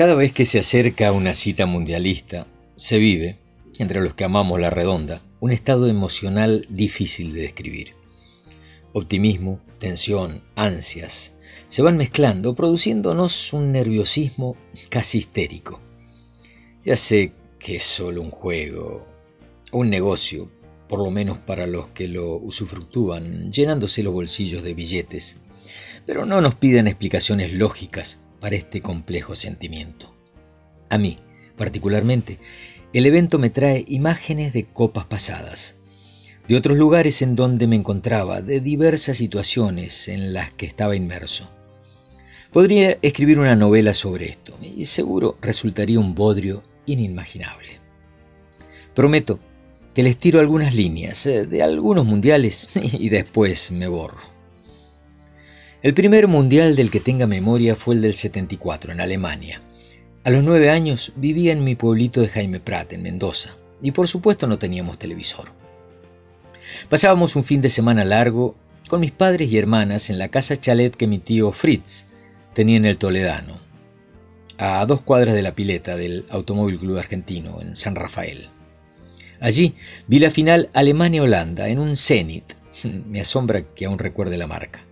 Cada vez que se acerca una cita mundialista, se vive, entre los que amamos la redonda, un estado emocional difícil de describir. Optimismo, tensión, ansias, se van mezclando, produciéndonos un nerviosismo casi histérico. Ya sé que es solo un juego, un negocio, por lo menos para los que lo usufructúan, llenándose los bolsillos de billetes, pero no nos piden explicaciones lógicas para este complejo sentimiento. A mí, particularmente, el evento me trae imágenes de copas pasadas, de otros lugares en donde me encontraba, de diversas situaciones en las que estaba inmerso. Podría escribir una novela sobre esto y seguro resultaría un bodrio inimaginable. Prometo que les tiro algunas líneas eh, de algunos mundiales y después me borro. El primer mundial del que tenga memoria fue el del 74 en Alemania. A los nueve años vivía en mi pueblito de Jaime Prat, en Mendoza, y por supuesto no teníamos televisor. Pasábamos un fin de semana largo con mis padres y hermanas en la casa chalet que mi tío Fritz tenía en el Toledano, a dos cuadras de la pileta del Automóvil Club Argentino, en San Rafael. Allí vi la final Alemania-Holanda en un Zenit. Me asombra que aún recuerde la marca.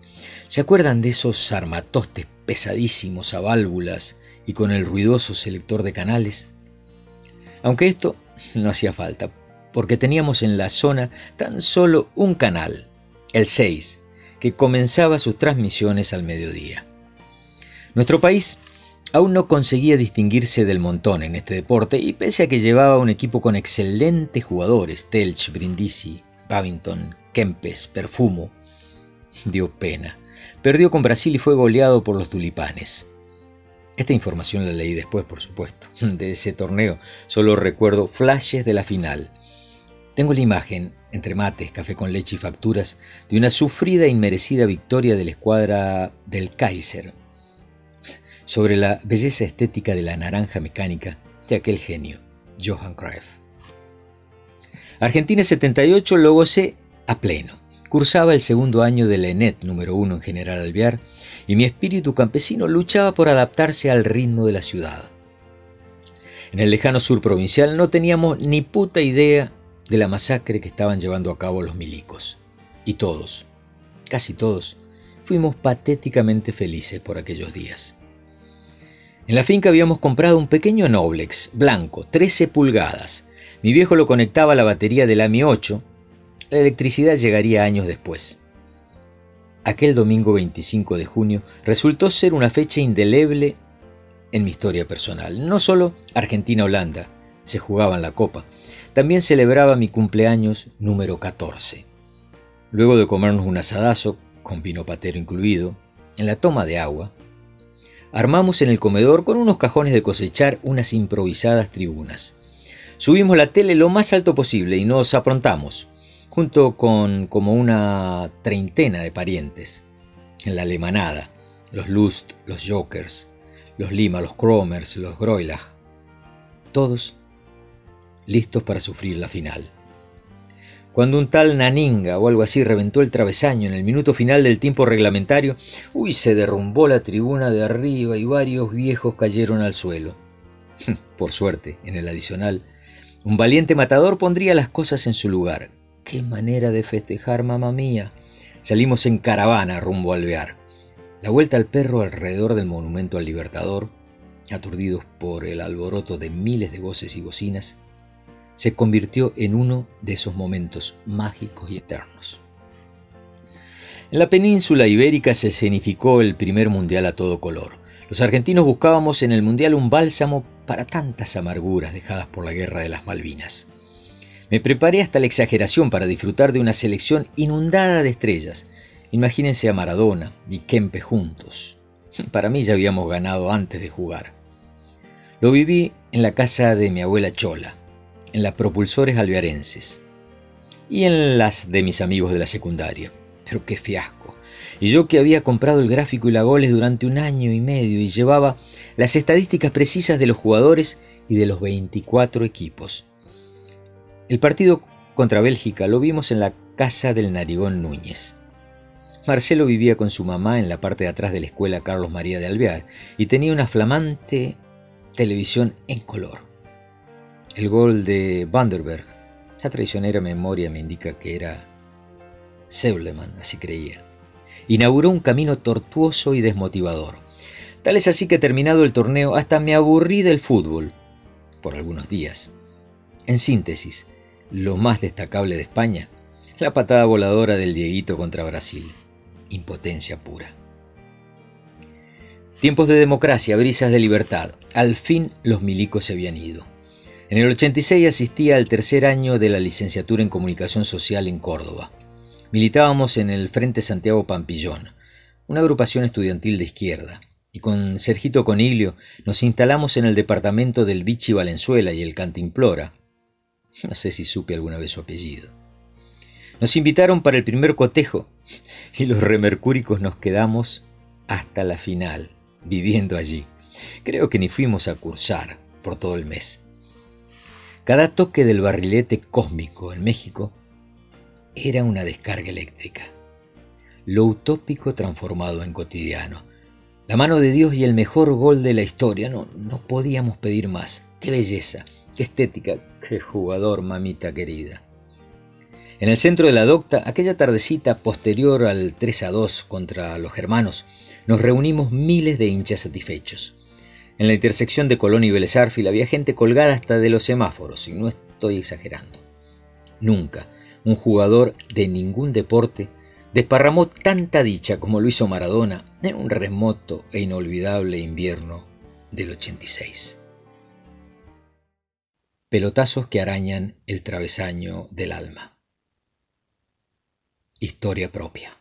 ¿Se acuerdan de esos armatostes pesadísimos a válvulas y con el ruidoso selector de canales? Aunque esto no hacía falta, porque teníamos en la zona tan solo un canal, el 6, que comenzaba sus transmisiones al mediodía. Nuestro país aún no conseguía distinguirse del montón en este deporte y pese a que llevaba un equipo con excelentes jugadores, Telch, Brindisi, Babington, Kempes, Perfumo, dio pena. Perdió con Brasil y fue goleado por los tulipanes. Esta información la leí después, por supuesto. De ese torneo solo recuerdo flashes de la final. Tengo la imagen, entre mates, café con leche y facturas, de una sufrida e inmerecida victoria de la escuadra del Kaiser, sobre la belleza estética de la naranja mecánica de aquel genio, Johann Cruyff. Argentina 78 lo gocé a pleno. Cursaba el segundo año de la ENET número uno en General Alvear y mi espíritu campesino luchaba por adaptarse al ritmo de la ciudad. En el lejano sur provincial no teníamos ni puta idea de la masacre que estaban llevando a cabo los milicos. Y todos, casi todos, fuimos patéticamente felices por aquellos días. En la finca habíamos comprado un pequeño Noblex blanco, 13 pulgadas. Mi viejo lo conectaba a la batería del AMI 8. La electricidad llegaría años después. Aquel domingo 25 de junio resultó ser una fecha indeleble en mi historia personal. No solo Argentina-Holanda se jugaban la copa, también celebraba mi cumpleaños número 14. Luego de comernos un asadazo, con vino patero incluido, en la toma de agua, armamos en el comedor con unos cajones de cosechar unas improvisadas tribunas. Subimos la tele lo más alto posible y nos aprontamos, junto con como una treintena de parientes. En la alemanada, los Lust, los Jokers, los Lima, los Kromers, los Groilach. Todos listos para sufrir la final. Cuando un tal Naninga o algo así reventó el travesaño en el minuto final del tiempo reglamentario, uy, se derrumbó la tribuna de arriba y varios viejos cayeron al suelo. Por suerte, en el adicional, un valiente matador pondría las cosas en su lugar. ¡Qué manera de festejar, mamá mía! Salimos en caravana rumbo al Alvear. La vuelta al perro alrededor del monumento al Libertador, aturdidos por el alboroto de miles de voces y bocinas, se convirtió en uno de esos momentos mágicos y eternos. En la península ibérica se escenificó el primer mundial a todo color. Los argentinos buscábamos en el mundial un bálsamo para tantas amarguras dejadas por la guerra de las Malvinas. Me preparé hasta la exageración para disfrutar de una selección inundada de estrellas. Imagínense a Maradona y Kempe juntos. Para mí ya habíamos ganado antes de jugar. Lo viví en la casa de mi abuela Chola, en las propulsores alvearenses y en las de mis amigos de la secundaria. Pero qué fiasco. Y yo que había comprado el gráfico y la goles durante un año y medio y llevaba las estadísticas precisas de los jugadores y de los 24 equipos. El partido contra Bélgica lo vimos en la casa del Narigón Núñez. Marcelo vivía con su mamá en la parte de atrás de la escuela Carlos María de Alvear y tenía una flamante televisión en color. El gol de Vanderberg, la traicionera memoria me indica que era Seuleman, así creía, inauguró un camino tortuoso y desmotivador. Tal es así que terminado el torneo hasta me aburrí del fútbol, por algunos días. En síntesis, lo más destacable de España, la patada voladora del Dieguito contra Brasil. Impotencia pura. Tiempos de democracia, brisas de libertad. Al fin los milicos se habían ido. En el 86 asistía al tercer año de la licenciatura en Comunicación Social en Córdoba. Militábamos en el Frente Santiago Pampillón, una agrupación estudiantil de izquierda, y con Sergito Coniglio nos instalamos en el departamento del Vichy Valenzuela y el Cantimplora. No sé si supe alguna vez su apellido. Nos invitaron para el primer cotejo y los remercúricos nos quedamos hasta la final viviendo allí. Creo que ni fuimos a cursar por todo el mes. Cada toque del barrilete cósmico en México era una descarga eléctrica. Lo utópico transformado en cotidiano. La mano de Dios y el mejor gol de la historia. No, no podíamos pedir más. Qué belleza, estética, qué jugador, mamita querida. En el centro de la docta, aquella tardecita posterior al 3 a 2 contra los germanos, nos reunimos miles de hinchas satisfechos. En la intersección de Colón y Vélez había gente colgada hasta de los semáforos, y no estoy exagerando. Nunca un jugador de ningún deporte desparramó tanta dicha como lo hizo Maradona en un remoto e inolvidable invierno del 86. Pelotazos que arañan el travesaño del alma. Historia propia.